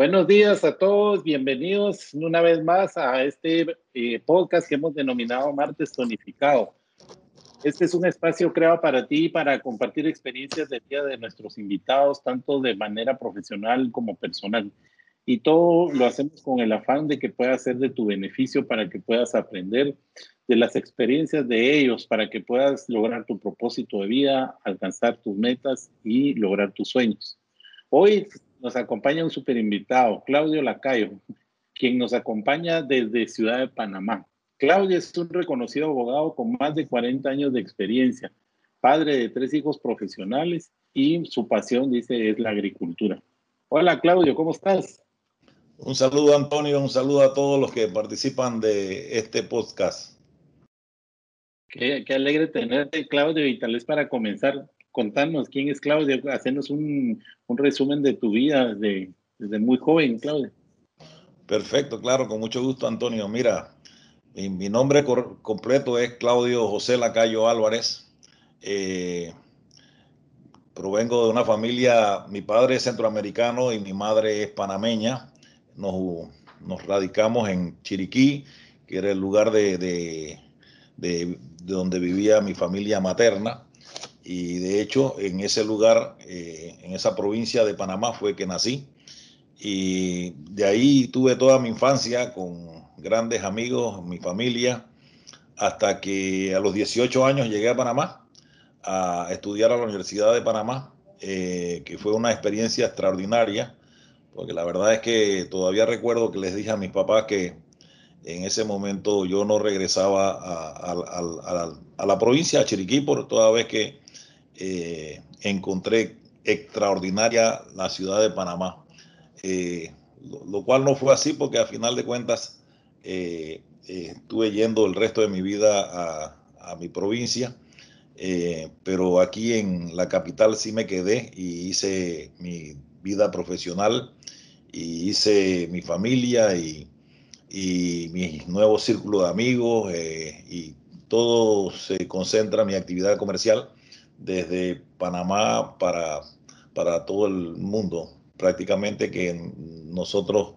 Buenos días a todos, bienvenidos una vez más a este eh, podcast que hemos denominado Martes Tonificado. Este es un espacio creado para ti para compartir experiencias de vida de nuestros invitados, tanto de manera profesional como personal. Y todo lo hacemos con el afán de que pueda ser de tu beneficio para que puedas aprender de las experiencias de ellos, para que puedas lograr tu propósito de vida, alcanzar tus metas y lograr tus sueños. Hoy nos acompaña un super invitado, Claudio Lacayo, quien nos acompaña desde Ciudad de Panamá. Claudio es un reconocido abogado con más de 40 años de experiencia, padre de tres hijos profesionales y su pasión, dice, es la agricultura. Hola Claudio, ¿cómo estás? Un saludo Antonio, un saludo a todos los que participan de este podcast. Qué, qué alegre tenerte, Claudio, y tal vez para comenzar, contarnos quién es Claudio, hacernos un, un resumen de tu vida desde, desde, muy joven, Claudio. Perfecto, claro, con mucho gusto, Antonio. Mira, mi, nombre completo es Claudio José Lacayo Álvarez. Eh, provengo de una familia, mi padre es centroamericano y mi madre es panameña. Nos, radicamos en Chiriquí, que era el lugar de donde vivía mi familia materna y de hecho en ese lugar, eh, en esa provincia de Panamá fue que nací y de ahí tuve toda mi infancia con grandes amigos, mi familia, hasta que a los 18 años llegué a Panamá a estudiar a la Universidad de Panamá, eh, que fue una experiencia extraordinaria, porque la verdad es que todavía recuerdo que les dije a mis papás que en ese momento yo no regresaba a, a, a, a la provincia, a Chiriquí, por toda vez que eh, encontré extraordinaria la ciudad de Panamá. Eh, lo, lo, cual no fue así porque a final de cuentas eh, estuve yendo el resto de mi vida a, mi provincia, pero aquí en la capital sí me quedé y hice mi vida profesional y hice mi familia y, y mi nuevo círculo de amigos y todo se concentra en mi actividad comercial desde Panamá para, para todo el mundo. Prácticamente que nosotros,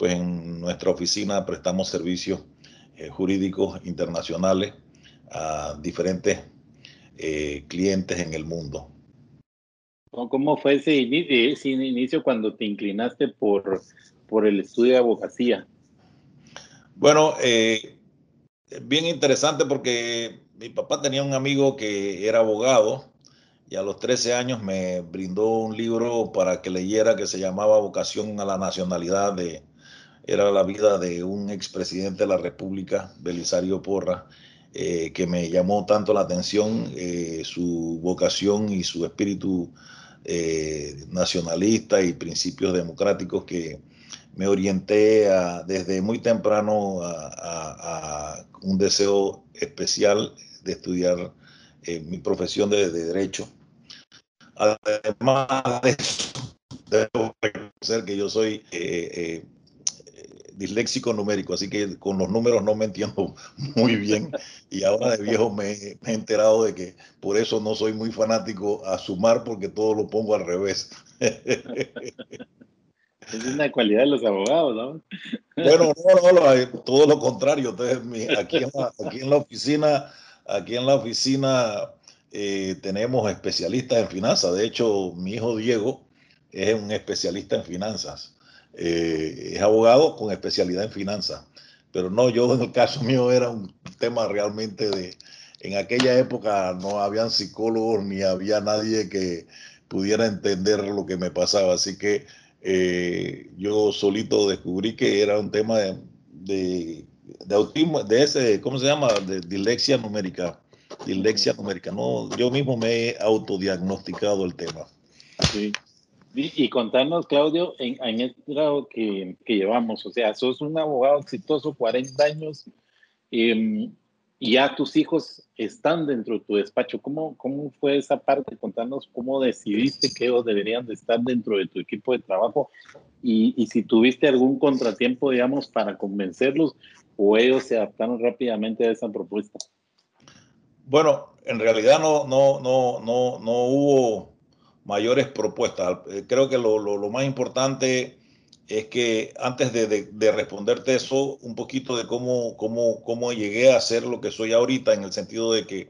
pues en nuestra oficina prestamos servicios eh, jurídicos internacionales a diferentes eh, clientes en el mundo. ¿Cómo fue ese inicio, ese inicio cuando te inclinaste por, por el estudio de abogacía? Bueno, eh, bien interesante porque mi papá tenía un amigo que era abogado y a los 13 años me brindó un libro para que leyera que se llamaba Vocación a la Nacionalidad de era la vida de un expresidente de la República, Belisario Porra, eh, que me llamó tanto la atención eh, su vocación y su espíritu eh, nacionalista y principios democráticos que me orienté desde muy temprano a, un deseo especial de estudiar mi profesión de, de, derecho. Además de eso, debo reconocer que yo soy disléxico numérico, así que con los números no me entiendo muy bien. Y ahora de viejo me, me, he enterado de que por eso no soy muy fanático a sumar, porque todo lo pongo al revés. Es una cualidad de los abogados, ¿no? Bueno, no, no, todo lo contrario. Entonces, aquí en la, aquí en la oficina, aquí en la oficina eh, tenemos especialistas en finanzas. De hecho, mi hijo Diego es un especialista en finanzas. Eh, es abogado con especialidad en finanzas. Pero no, yo en el caso mío era un tema realmente de... En aquella época no habían psicólogos ni había nadie que pudiera entender lo que me pasaba. Así que eh, yo solito descubrí que era un tema de, de, autismo, de ese, ¿cómo se llama? De dislexia numérica. Dislexia numérica. No, yo mismo me he autodiagnosticado el tema. Sí. Y, y contarnos, Claudio, en, en el grado que, que, llevamos, o sea, sos un abogado exitoso, 40 años. Eh, y ya tus hijos están dentro de tu despacho. ¿Cómo, cómo fue esa parte? Contanos cómo decidiste que ellos deberían de estar dentro de tu equipo de trabajo y, y si tuviste algún contratiempo, digamos, para convencerlos o ellos se adaptaron rápidamente a esa propuesta. Bueno, en realidad no, no, no, no, no hubo mayores propuestas. Eh, creo que lo, más importante es que antes de, de, de, responderte eso, un poquito de cómo, cómo, cómo llegué a ser lo que soy ahorita, en el sentido de que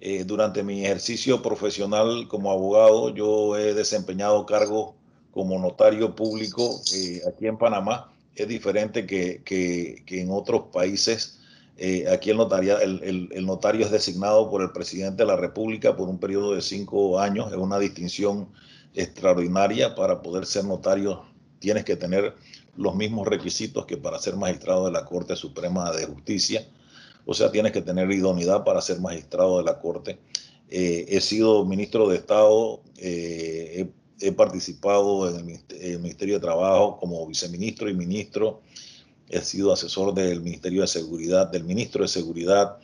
eh, durante mi ejercicio profesional como abogado, yo he desempeñado cargos como notario público eh, aquí en Panamá. Es diferente que, que en otros países. Eh, aquí el, notaria, el, notario es designado por el presidente de la República por un periodo de cinco años. Es una distinción extraordinaria para poder ser notario tienes que tener los mismos requisitos que para ser magistrado de la Corte Suprema de Justicia. O sea, tienes que tener idoneidad para ser magistrado de la Corte. Eh, he sido ministro de Estado, eh, he, participado en el, Ministerio de Trabajo como viceministro y ministro. He sido asesor del Ministerio de Seguridad, del ministro de Seguridad.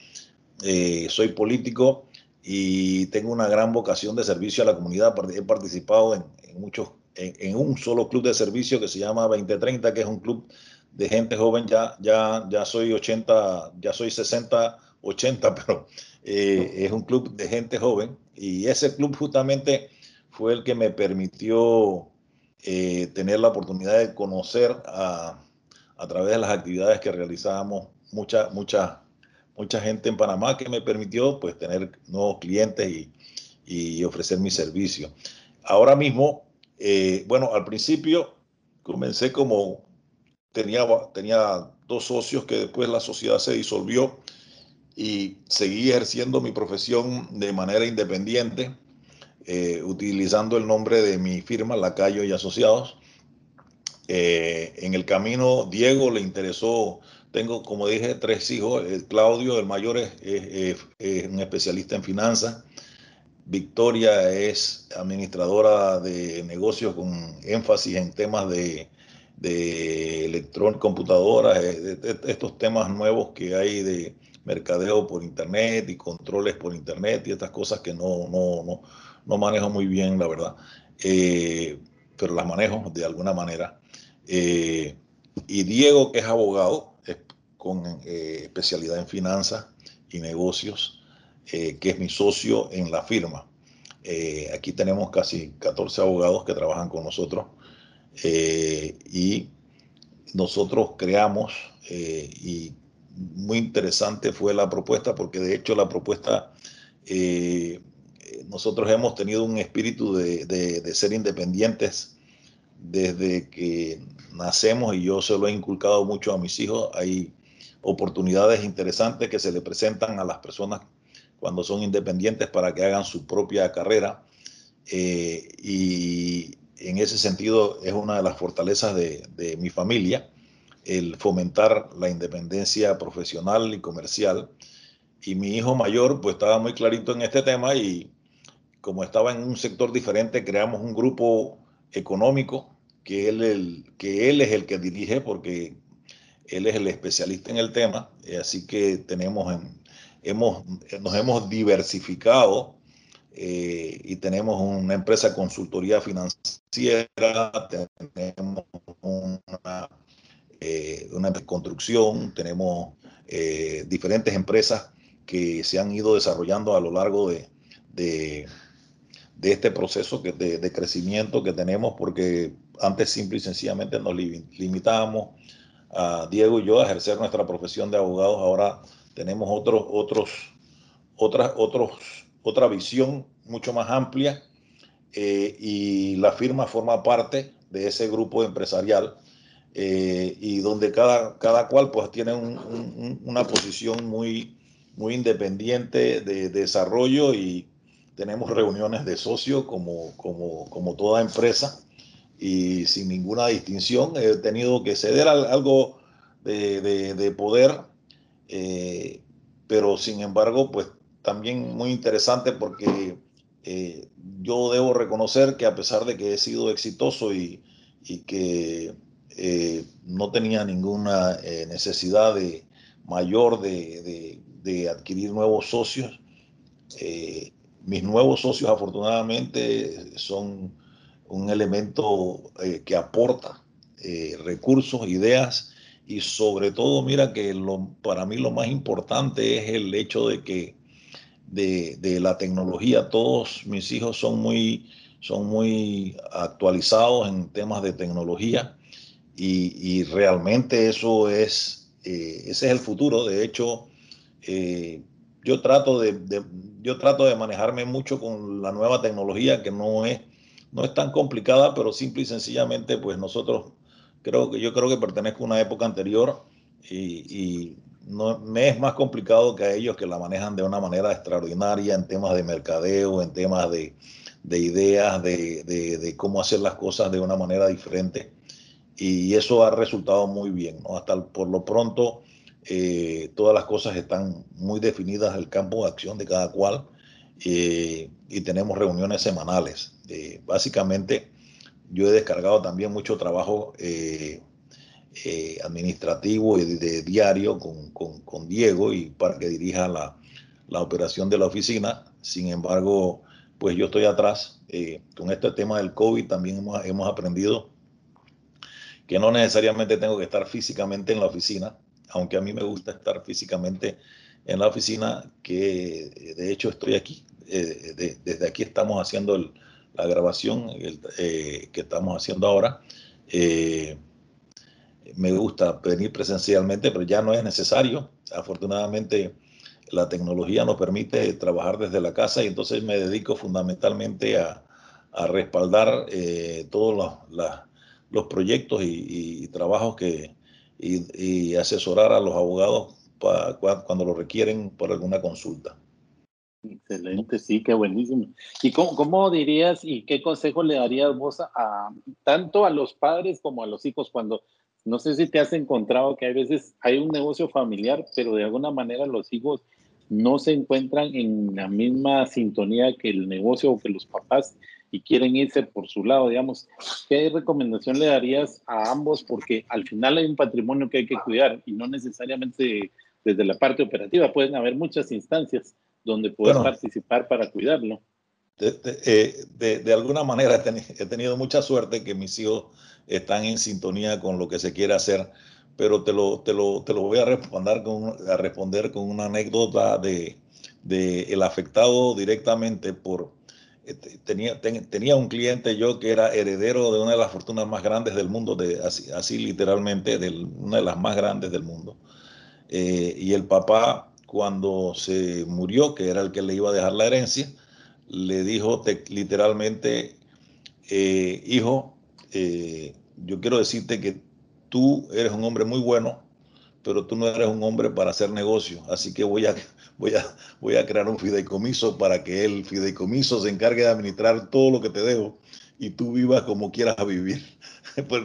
Eh, soy político y tengo una gran vocación de servicio a la comunidad. He participado en, muchos en, un solo club de servicio que se llama 2030, que es un club de gente joven. Ya, ya, ya soy 80, ya soy 60, 80, pero eh, es un club de gente joven. Y ese club justamente fue el que me permitió eh, tener la oportunidad de conocer a, a través de las actividades que realizábamos mucha, mucha, mucha gente en Panamá que me permitió pues tener nuevos clientes y, y ofrecer mi servicio. Ahora mismo eh, bueno, al principio comencé como tenía, tenía dos socios que después la sociedad se disolvió y seguí ejerciendo mi profesión de manera independiente, eh, utilizando el nombre de mi firma, Lacayo y Asociados. Eh, en el camino, Diego le interesó, tengo, como dije, tres hijos. Claudio, el mayor, es, un especialista en finanzas. Victoria es administradora de negocios con énfasis en temas de, de electrónica, computadoras, eh, estos temas nuevos que hay de mercadeo por internet y controles por internet y estas cosas que no, no, no, no manejo muy bien, la verdad, eh, pero las manejo de alguna manera. Eh, y Diego, que es abogado, con eh, especialidad en finanzas y negocios, eh, que es mi socio en la firma. Aquí tenemos casi 14 abogados que trabajan con nosotros y nosotros creamos y muy interesante fue la propuesta porque de hecho la propuesta nosotros hemos tenido un espíritu de, ser independientes desde que nacemos y yo se lo he inculcado mucho a mis hijos. Hay oportunidades interesantes que se le presentan a las personas cuando son independientes para que hagan su propia carrera. Eh, y en ese sentido es una de las fortalezas de, de, mi familia, el fomentar la independencia profesional y comercial. Y mi hijo mayor pues estaba muy clarito en este tema y como estaba en un sector diferente, creamos un grupo económico que él, el, que él es el que dirige porque él es el especialista en el tema, así que tenemos en, hemos, nos hemos diversificado eh, y tenemos una empresa de consultoría financiera, tenemos una, eh, una construcción, tenemos eh, diferentes empresas que se han ido desarrollando a lo largo de, de, este proceso de, de, crecimiento que tenemos, porque antes simple y sencillamente nos limitábamos a Diego y yo a ejercer nuestra profesión de abogados, ahora tenemos otros, otros, otras, otros, otra visión mucho más amplia eh, y la firma forma parte de ese grupo empresarial eh, y donde cada, cada cual pues tiene un, un, una posición muy, muy independiente de, de, desarrollo y tenemos reuniones de socios como, como, como toda empresa y sin ninguna distinción he tenido que ceder algo de, de, de poder eh, pero sin embargo, pues también muy interesante porque eh, yo debo reconocer que a pesar de que he sido exitoso y, y que eh, no tenía ninguna necesidad de mayor de, de, adquirir nuevos socios. Mis nuevos socios afortunadamente son un elemento eh, que aporta eh, recursos, ideas y sobre todo, mira que lo, para mí lo más importante es el hecho de que de, de la tecnología, todos mis hijos son muy, son muy actualizados en temas de tecnología y, realmente eso es, eh, ese es el futuro. De hecho, yo, trato de, yo trato de manejarme mucho con la nueva tecnología que no es, no es tan complicada, pero simple y sencillamente, pues nosotros creo que yo creo que pertenezco a una época anterior y, no, me es más complicado que a ellos que la manejan de una manera extraordinaria en temas de mercadeo, en temas de, de ideas, de, de, cómo hacer las cosas de una manera diferente y eso ha resultado muy bien. ¿no? Hasta por lo pronto, eh, todas las cosas están muy definidas, el campo de acción de cada cual, eh, y tenemos reuniones semanales. Eh, básicamente, yo he descargado también mucho trabajo administrativo y de, diario con, con, Diego y para que dirija la, la, operación de la oficina. Sin embargo, pues yo estoy atrás. con este tema del COVID también hemos, hemos aprendido que no necesariamente tengo que estar físicamente en la oficina, aunque a mí me gusta estar físicamente en la oficina, que de hecho estoy aquí. Eh, desde aquí estamos haciendo la grabación eh, que estamos haciendo ahora. Eh, me gusta venir presencialmente, pero ya no es necesario. Afortunadamente, la tecnología nos permite trabajar desde la casa y entonces me dedico fundamentalmente a, respaldar todas las los proyectos y, trabajos que y, asesorar a los abogados cuando lo requieren por alguna consulta. Excelente, sí, qué buenísimo. ¿Y cómo, dirías y qué consejo le darías vos a, tanto a los padres como a los hijos cuando no sé si te has encontrado que hay veces hay un negocio familiar, pero de alguna manera los hijos no se encuentran en la misma sintonía que el negocio o que los papás y quieren irse por su lado, digamos, ¿qué recomendación le darías a ambos? Porque al final hay un patrimonio que hay que cuidar y no necesariamente desde la parte operativa, pueden haber muchas instancias donde puedes participar para cuidarlo. Eh, de, de, alguna manera he, tenido mucha suerte que mis hijos están en sintonía con lo que se quiere hacer, pero te lo, te lo, te lo voy a responder con, a responder con una anécdota de, de el afectado directamente por, este, tenía, tenía un cliente yo que era heredero de una de las fortunas más grandes del mundo, de, así, literalmente, de una de las más grandes del mundo. Eh, y el papá, cuando se murió, que era el que le iba a dejar la herencia, le dijo literalmente, eh, hijo, eh, yo quiero decirte que tú eres un hombre muy bueno, pero tú no eres un hombre para hacer negocio, así que voy a, voy a, voy a crear un fideicomiso para que el fideicomiso se encargue de administrar todo lo que te dejo y tú vivas como quieras vivir. Pues,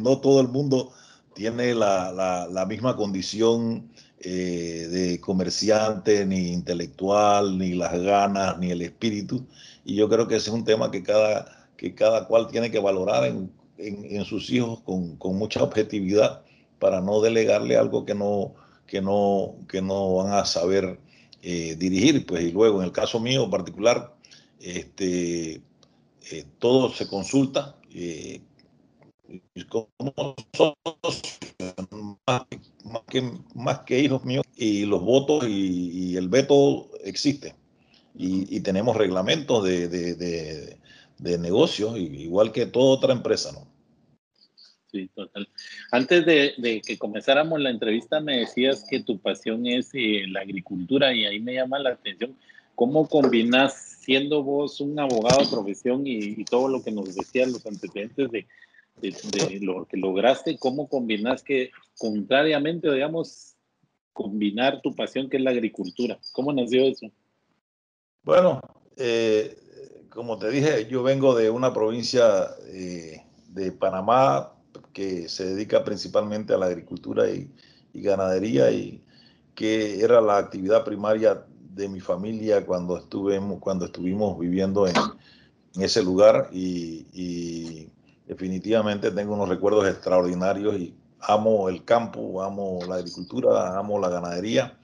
no todo el mundo tiene la, misma condición eh, de comerciante, ni intelectual, ni las ganas, ni el espíritu. Y yo creo que ese es un tema que cada, que cada cual tiene que valorar en, sus hijos con, con mucha objetividad para no delegarle algo que no, que no, que no van a saber eh, dirigir. Pues, y luego, en el caso mío particular, este, eh, todo se consulta. Como que, más que hijos míos, y los votos y, el veto existe. Y, tenemos reglamentos de, de, de, de negocios, igual que toda otra empresa, ¿no? Sí, total. Antes de, que comenzáramos la entrevista me decías que tu pasión es eh, la agricultura y ahí me llama la atención cómo combinas siendo vos un abogado de profesión y, todo lo que nos decían los antecedentes de, lo que lograste, cómo combinas que contrariamente, digamos, combinar tu pasión que es la agricultura. ¿Cómo nació eso? Bueno, eh, como te dije, yo vengo de una provincia eh, de Panamá que se dedica principalmente a la agricultura y, ganadería y que era la actividad primaria de mi familia cuando, estuvimos, cuando estuvimos viviendo en, ese lugar y, definitivamente tengo unos recuerdos extraordinarios y amo el campo, amo la agricultura, amo la ganadería.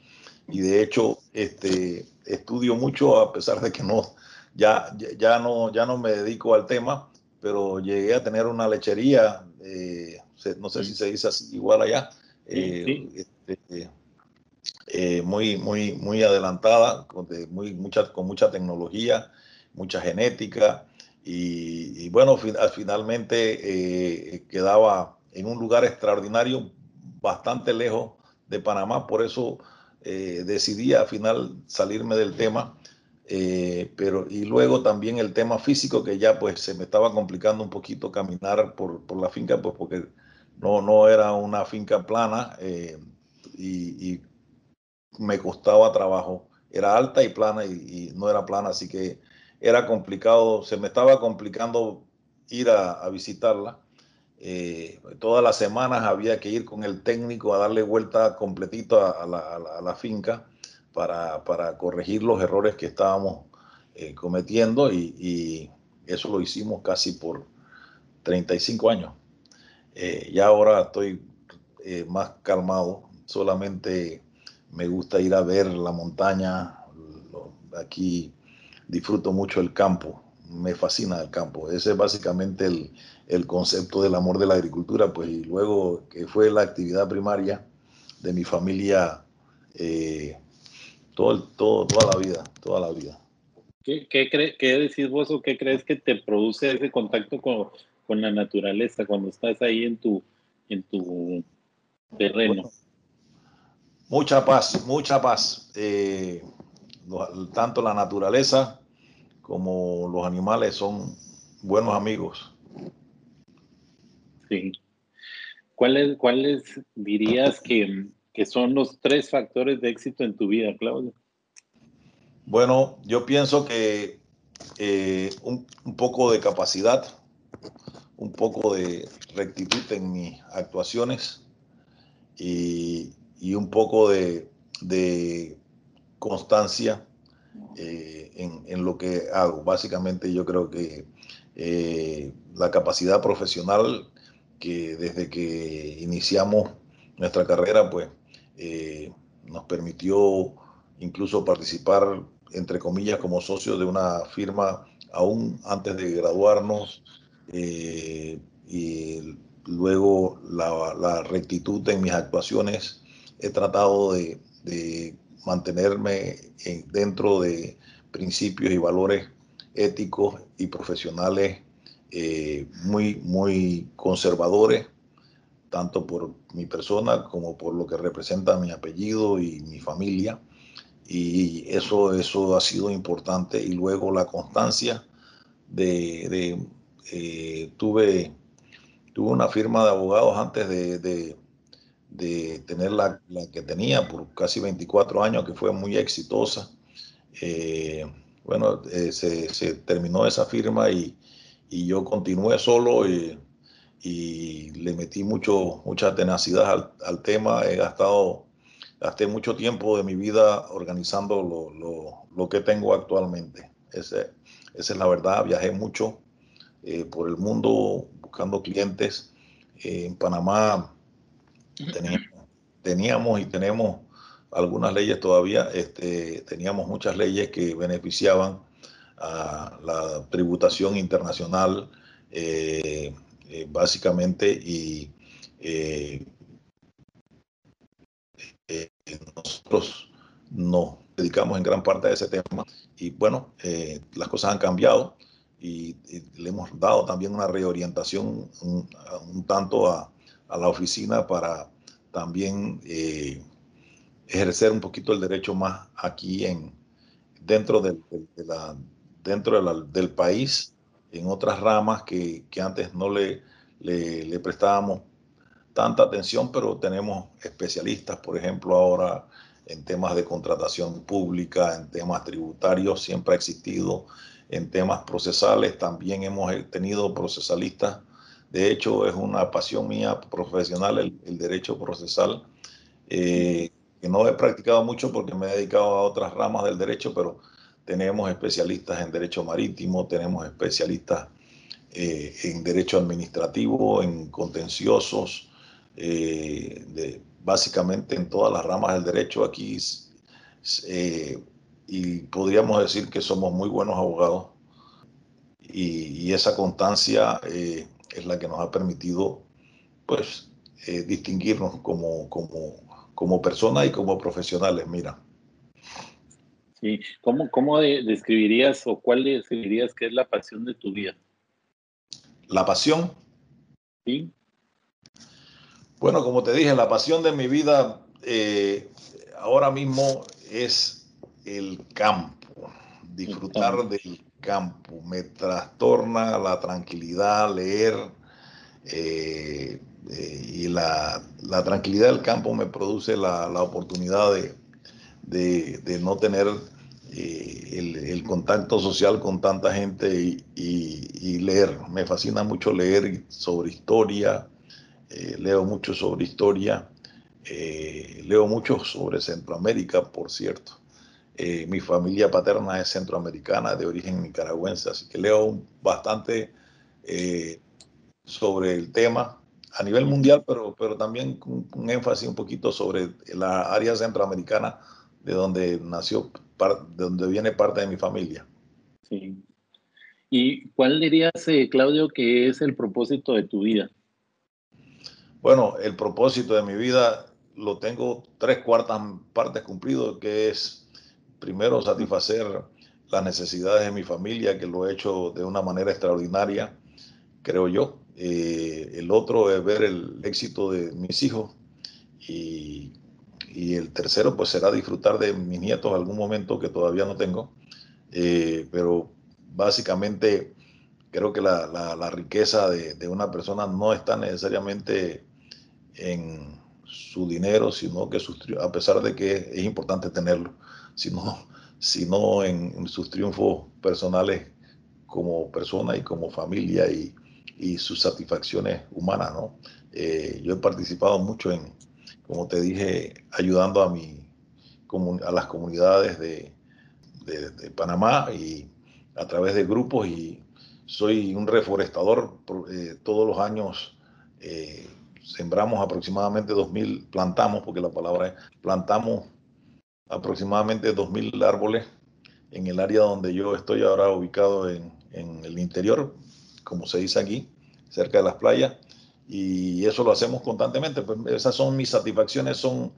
Y de hecho este, estudio mucho a pesar de que no, ya, ya, no, ya no me dedico al tema, pero llegué a tener una lechería, eh, no sé si se dice así igual allá, eh, este, eh, muy, muy, muy adelantada, con, muy, mucha, con mucha tecnología, mucha genética, y, bueno, finalmente quedaba en un lugar extraordinario, bastante lejos de Panamá, por eso decidí al final salirme del tema eh, pero y luego también el tema físico que ya pues se me estaba complicando un poquito caminar por, por la finca pues porque no, no era una finca plana eh, y, me costaba trabajo. Era alta y plana y, no era plana, así que era complicado, se me estaba complicando ir a, visitarla. Eh, todas las semanas había que ir con el técnico a darle vuelta completito a, la, finca para, corregir los errores que estábamos eh, cometiendo y, eso lo hicimos casi por 35 años. Eh, ya ahora estoy eh, más calmado, solamente me gusta ir a ver la montaña, aquí disfruto mucho el campo, me fascina el campo. Ese es básicamente el, el, concepto del amor de la agricultura, pues y luego que fue la actividad primaria de mi familia todo, todo, toda la vida, toda la vida. ¿Qué, qué, qué decís vos o qué crees que te produce ese contacto con, con la naturaleza cuando estás ahí en tu, en tu terreno? mucha paz, mucha paz. Eh, tanto la naturaleza como los animales son buenos amigos. Sí. ¿Cuáles, cuáles dirías que, que son los tres factores de éxito en tu vida, Claudio? Bueno, yo pienso que eh, un, poco de capacidad, un poco de rectitud en mis actuaciones y, un poco de, constancia eh, en, lo que hago. Básicamente yo creo que eh, la capacidad profesional que desde que iniciamos nuestra carrera, pues eh, nos permitió incluso participar, entre comillas, como socios de una firma aún antes de graduarnos eh, y luego la, rectitud en mis actuaciones. He tratado de, mantenerme dentro de principios y valores éticos y profesionales eh, muy, muy conservadores tanto por mi persona como por lo que representa mi apellido y mi familia. Y eso, eso ha sido importante. Y luego la constancia de, eh, tuve, tuve una firma de abogados antes de, tener la, que tenía por casi 24 años, que fue muy exitosa. Eh, bueno, eh, se, terminó esa firma y, y yo continué solo. Y, y le metí mucho, mucha tenacidad al, tema. He gastado, gasté mucho tiempo de mi vida organizando lo, que tengo actualmente. Ese, esa es la verdad. Viajé mucho eh, por el mundo buscando clientes. Eh, en Panamá teníamos, y tenemos algunas leyes todavía. Este, teníamos muchas leyes que beneficiaban a la tributación internacional. Eh, eh, básicamente y eh, nosotros nos dedicamos en gran parte a ese tema y bueno, las cosas han cambiado y, le hemos dado también una reorientación un, tanto a, la oficina para también ejercer un poquito el derecho más aquí en dentro del, dentro del país en otras ramas que, antes no le, le, prestábamos tanta atención, pero tenemos especialistas, por ejemplo, ahora en temas de contratación pública, en temas tributarios, siempre ha existido, en temas procesales también hemos tenido procesalistas. De hecho, es una pasión mía profesional el, derecho procesal, eh, que no he practicado mucho porque me he dedicado a otras ramas del derecho, pero tenemos especialistas en derecho marítimo, tenemos especialistas eh, en derecho administrativo, en contenciosos, eh, básicamente en todas las ramas del derecho. Aquí y podríamos decir que somos muy buenos abogados y, esa constancia es la que nos ha permitido pues eh, distinguirnos como, como, como personas y como profesionales, mira. Sí, ¿cómo, cómo describirías o cuál describirías que es la pasión de tu vida? La pasión. Sí. Bueno, como te dije, la pasión de mi vida eh, ahora mismo es el campo, disfrutar del campo. Me trastorna la tranquilidad, leer eh, eh, y la, tranquilidad del campo me produce la, oportunidad de, no tener el, contacto social con tanta gente y leer. Me fascina mucho leer sobre historia eh, leo mucho sobre historia, eh, leo mucho sobre Centroamérica, por cierto. Eh, mi familia paterna es centroamericana, de origen nicaragüense, así que leo bastante sobre el tema a nivel mundial, pero, pero también con, con, énfasis un poquito sobre la área centroamericana de donde nació, de donde viene parte de mi familia. Sí. ¿Y cuál dirías, Claudio, que es el propósito de tu vida? Bueno, el propósito de mi vida lo tengo tres cuartas partes cumplido, que es primero satisfacer las necesidades de mi familia, que lo he hecho de una manera extraordinaria, creo yo. Eh, el otro es ver el éxito de mis hijos y, el tercero pues será disfrutar de mis nietos algún momento que todavía no tengo. Eh, pero básicamente creo que la, riqueza de, de, una persona no está necesariamente en su dinero, sino que a pesar de que es importante tenerlo, sino, sino en, sus triunfos personales como persona y como familia y, y sus satisfacciones humanas. ¿no? Eh, yo he participado mucho en, como te dije, ayudando a, mi, a las comunidades de, de, Panamá y a través de grupos y soy un reforestador. Eh, todos los años eh, sembramos aproximadamente 2.000, plantamos, porque la palabra es, plantamos aproximadamente 2.000 árboles en el área donde yo estoy ahora ubicado en, en, el interior, como se dice aquí, cerca de las playas, y eso lo hacemos constantemente. Pues esas son mis satisfacciones, son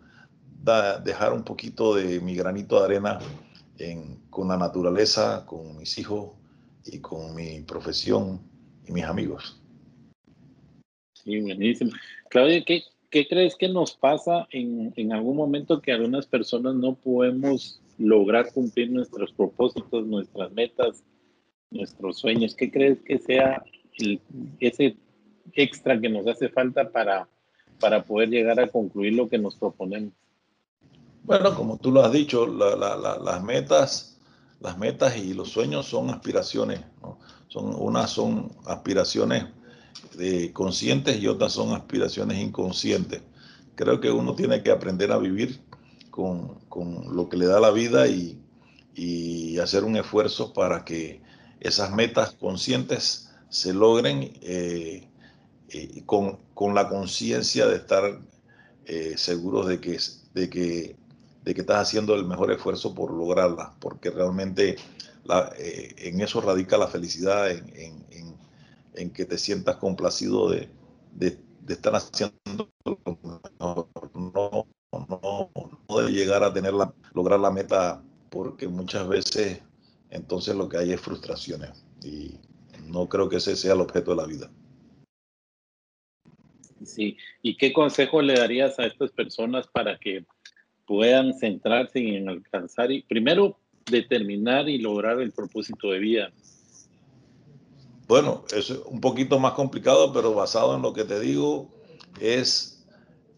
dejar un poquito de mi granito de arena en, con la naturaleza, con mis hijos y con mi profesión y mis amigos. Sí, buenísimo. Claudia, ¿qué, ¿qué, crees que nos pasa en, en, algún momento que algunas personas no podemos lograr cumplir nuestros propósitos, nuestras metas, nuestros sueños? ¿Qué crees que sea ese extra que nos hace falta para, para poder llegar a concluir lo que nos proponemos? Bueno, como tú lo has dicho, las metas, las metas y los sueños son aspiraciones, son unas son aspiraciones conscientes y otras son aspiraciones inconscientes. Creo que uno tiene que aprender a vivir con, con lo que le da la vida y, y, hacer un esfuerzo para que esas metas conscientes se logren eh, eh, con, con, la conciencia de estar eh, seguros de que, de, que, de que estás haciendo el mejor esfuerzo por lograrlas, porque realmente la, en eso radica la felicidad, en, que te sientas complacido de, estar haciendo no, no, no, de llegar a tener la, lograr la meta, porque muchas veces entonces lo que hay es frustraciones y no creo que ese sea el objeto de la vida. Sí, ¿y qué consejo le darías a estas personas para que puedan centrarse en alcanzar y primero determinar y lograr el propósito de vida? Bueno, es un poquito más complicado, pero basado en lo que te digo, es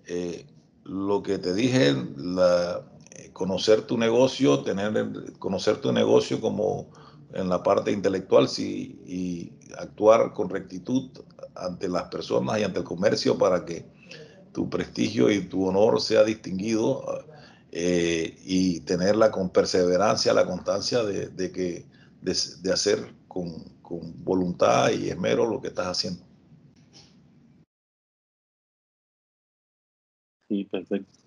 eh, lo que te dije, la, eh, conocer tu negocio, tener, conocer tu negocio como en la parte intelectual sí, y actuar con rectitud ante las personas y ante el comercio para que tu prestigio y tu honor sea distinguido eh, y tenerla con perseverancia, la constancia de, que, de hacer con, con voluntad y esmero lo que estás haciendo. Sí, perfecto.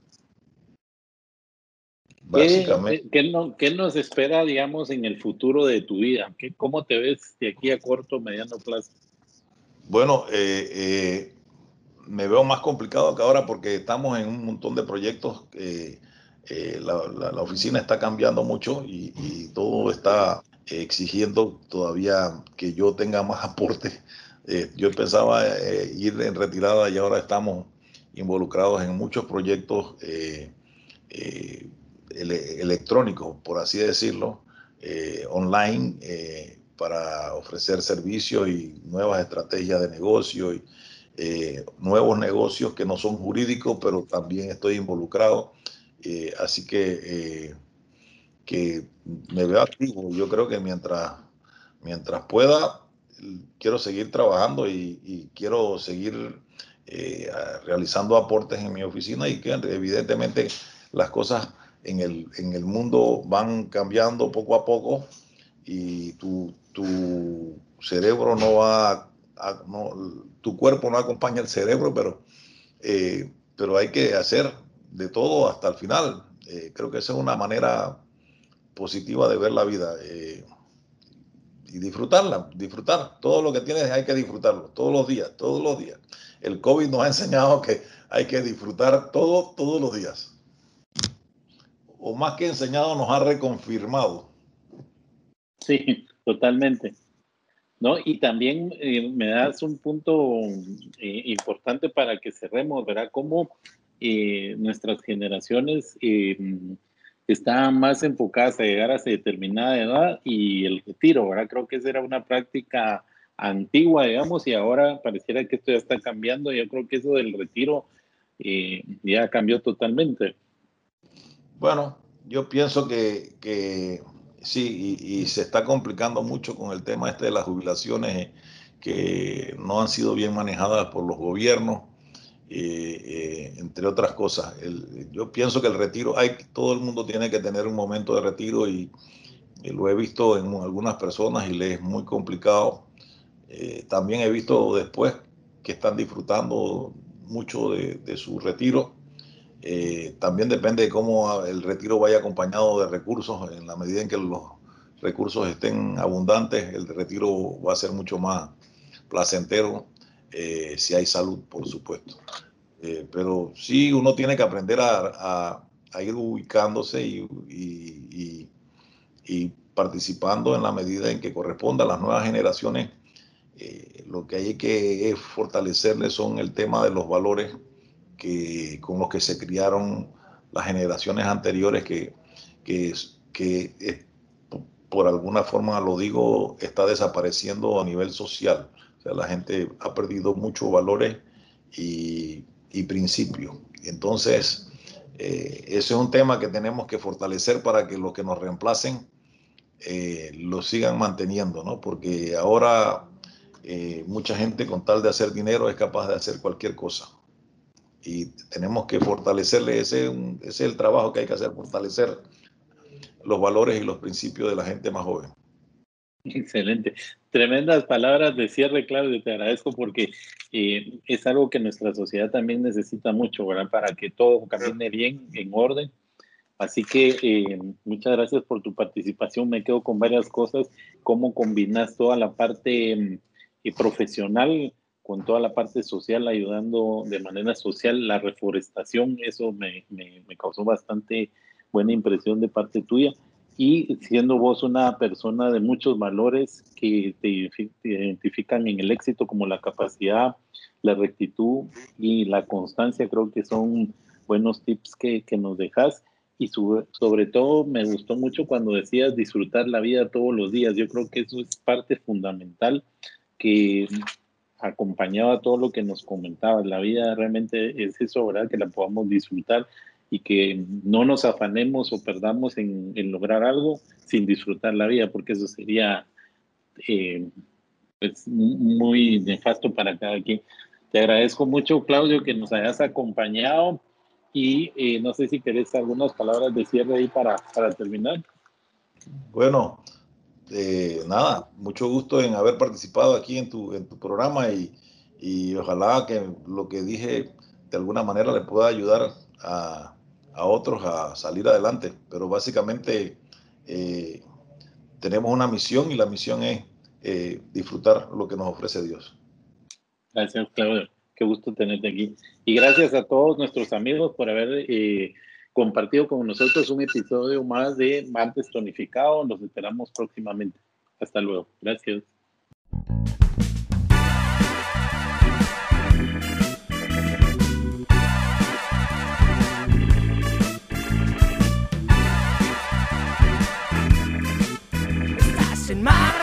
Básicamente. ¿Qué, qué, nos espera, digamos, en el futuro de tu vida? ¿Qué, ¿Cómo te ves de aquí a corto, mediano plazo? Bueno, eh, eh, me veo más complicado que ahora porque estamos en un montón de proyectos. Eh, la, la, oficina está cambiando mucho y, y todo está exigiendo todavía que yo tenga más aporte. yo pensaba ir en retirada y ahora estamos involucrados en muchos proyectos electrónicos, por así decirlo, online para ofrecer servicios y nuevas estrategias de negocio y eh, nuevos negocios que no son jurídicos, pero también estoy involucrado. Eh, así que, eh, que me veo activo. Yo creo que mientras, mientras pueda, quiero seguir trabajando y, quiero seguir realizando aportes en mi oficina y que evidentemente las cosas en el, en el mundo van cambiando poco a poco y tu, tu cerebro no va a, tu cuerpo no acompaña el cerebro, pero, eh, pero hay que hacer de todo hasta el final. Eh, creo que esa es una manera positiva de ver la vida eh, y disfrutarla, disfrutar. Todo lo que tienes hay que disfrutarlo, todos los días, todos los días. El COVID nos ha enseñado que hay que disfrutar todo, todos los días. O más que enseñado, nos ha reconfirmado. Sí, Totalmente. ¿No? Y también eh, me das un punto eh, importante para que cerremos, ¿verdad? Cómo nuestras generaciones están más enfocadas a llegar a determinada edad y el retiro, ¿verdad? Creo que esa era una práctica antigua, digamos, y ahora pareciera que esto ya está cambiando. Yo creo que eso del retiro ya cambió totalmente. Bueno, yo pienso que, que Sí, y, se está complicando mucho con el tema este de las jubilaciones eh, que no han sido bien manejadas por los gobiernos, eh, eh, entre otras cosas. yo pienso que el retiro, hay, todo el mundo tiene que tener un momento de retiro y, lo he visto en algunas personas y les es muy complicado. también he visto después que están disfrutando mucho de, de su retiro eh, también depende de cómo el retiro vaya acompañado de recursos. En la medida en que los recursos estén abundantes, el retiro va a ser mucho más placentero eh, si hay salud, por supuesto. Eh, pero sí, uno tiene que aprender a, ir ubicándose y, participando en la medida en que corresponda a las nuevas generaciones. lo que hay que fortalecerles son el tema de los valores que, con los que se criaron las generaciones anteriores que, que, que por alguna forma lo digo, está desapareciendo a nivel social. La gente ha perdido muchos valores y, y principios. Entonces, eh, ese es un tema que tenemos que fortalecer para que los que nos reemplacen eh, lo sigan manteniendo, ¿no? Porque ahora eh, mucha gente con tal de hacer dinero es capaz de hacer cualquier cosa y tenemos que fortalecerle, ese, es el trabajo que hay que hacer, fortalecer los valores y los principios de la gente más joven. Excelente. Tremendas palabras de cierre, Claudio. Te agradezco porque eh, es algo que nuestra sociedad también necesita mucho, ¿verdad? Para que todo camine bien, en orden. Así que eh, muchas gracias por tu participación. Me quedo con varias cosas. Cómo combinas toda la parte eh, profesional con toda la parte social, ayudando de manera social la reforestación. Eso me, me, causó bastante buena impresión de parte tuya. Y siendo vos una persona de muchos valores que te, identifican en el éxito como la capacidad, la rectitud y la constancia, creo que son buenos tips que, que nos dejas. Y sobre, todo me gustó mucho cuando decías disfrutar la vida todos los días. Yo creo que eso es parte fundamental que acompañaba todo lo que nos comentaba. La vida realmente es eso, ¿verdad? Que la podamos disfrutar y que no nos afanemos o perdamos en, lograr algo sin disfrutar la vida, porque eso sería eh, pues, muy nefasto para cada quien. Te agradezco mucho, Claudio, que nos hayas acompañado y eh, no sé si querés algunas palabras de cierre ahí para, para terminar. Bueno, eh, nada, mucho gusto en haber participado aquí en tu, en tu programa y, y, ojalá que lo que dije de alguna manera le pueda ayudar a, a otros a salir adelante. Pero básicamente eh, tenemos una misión y la misión es eh, disfrutar lo que nos ofrece Dios. Gracias, Claudio. Qué gusto tenerte aquí. Y gracias a todos nuestros amigos por haber eh, compartido con nosotros un episodio más de Martes Tonificado. Los esperamos próximamente. Hasta luego. Gracias. in my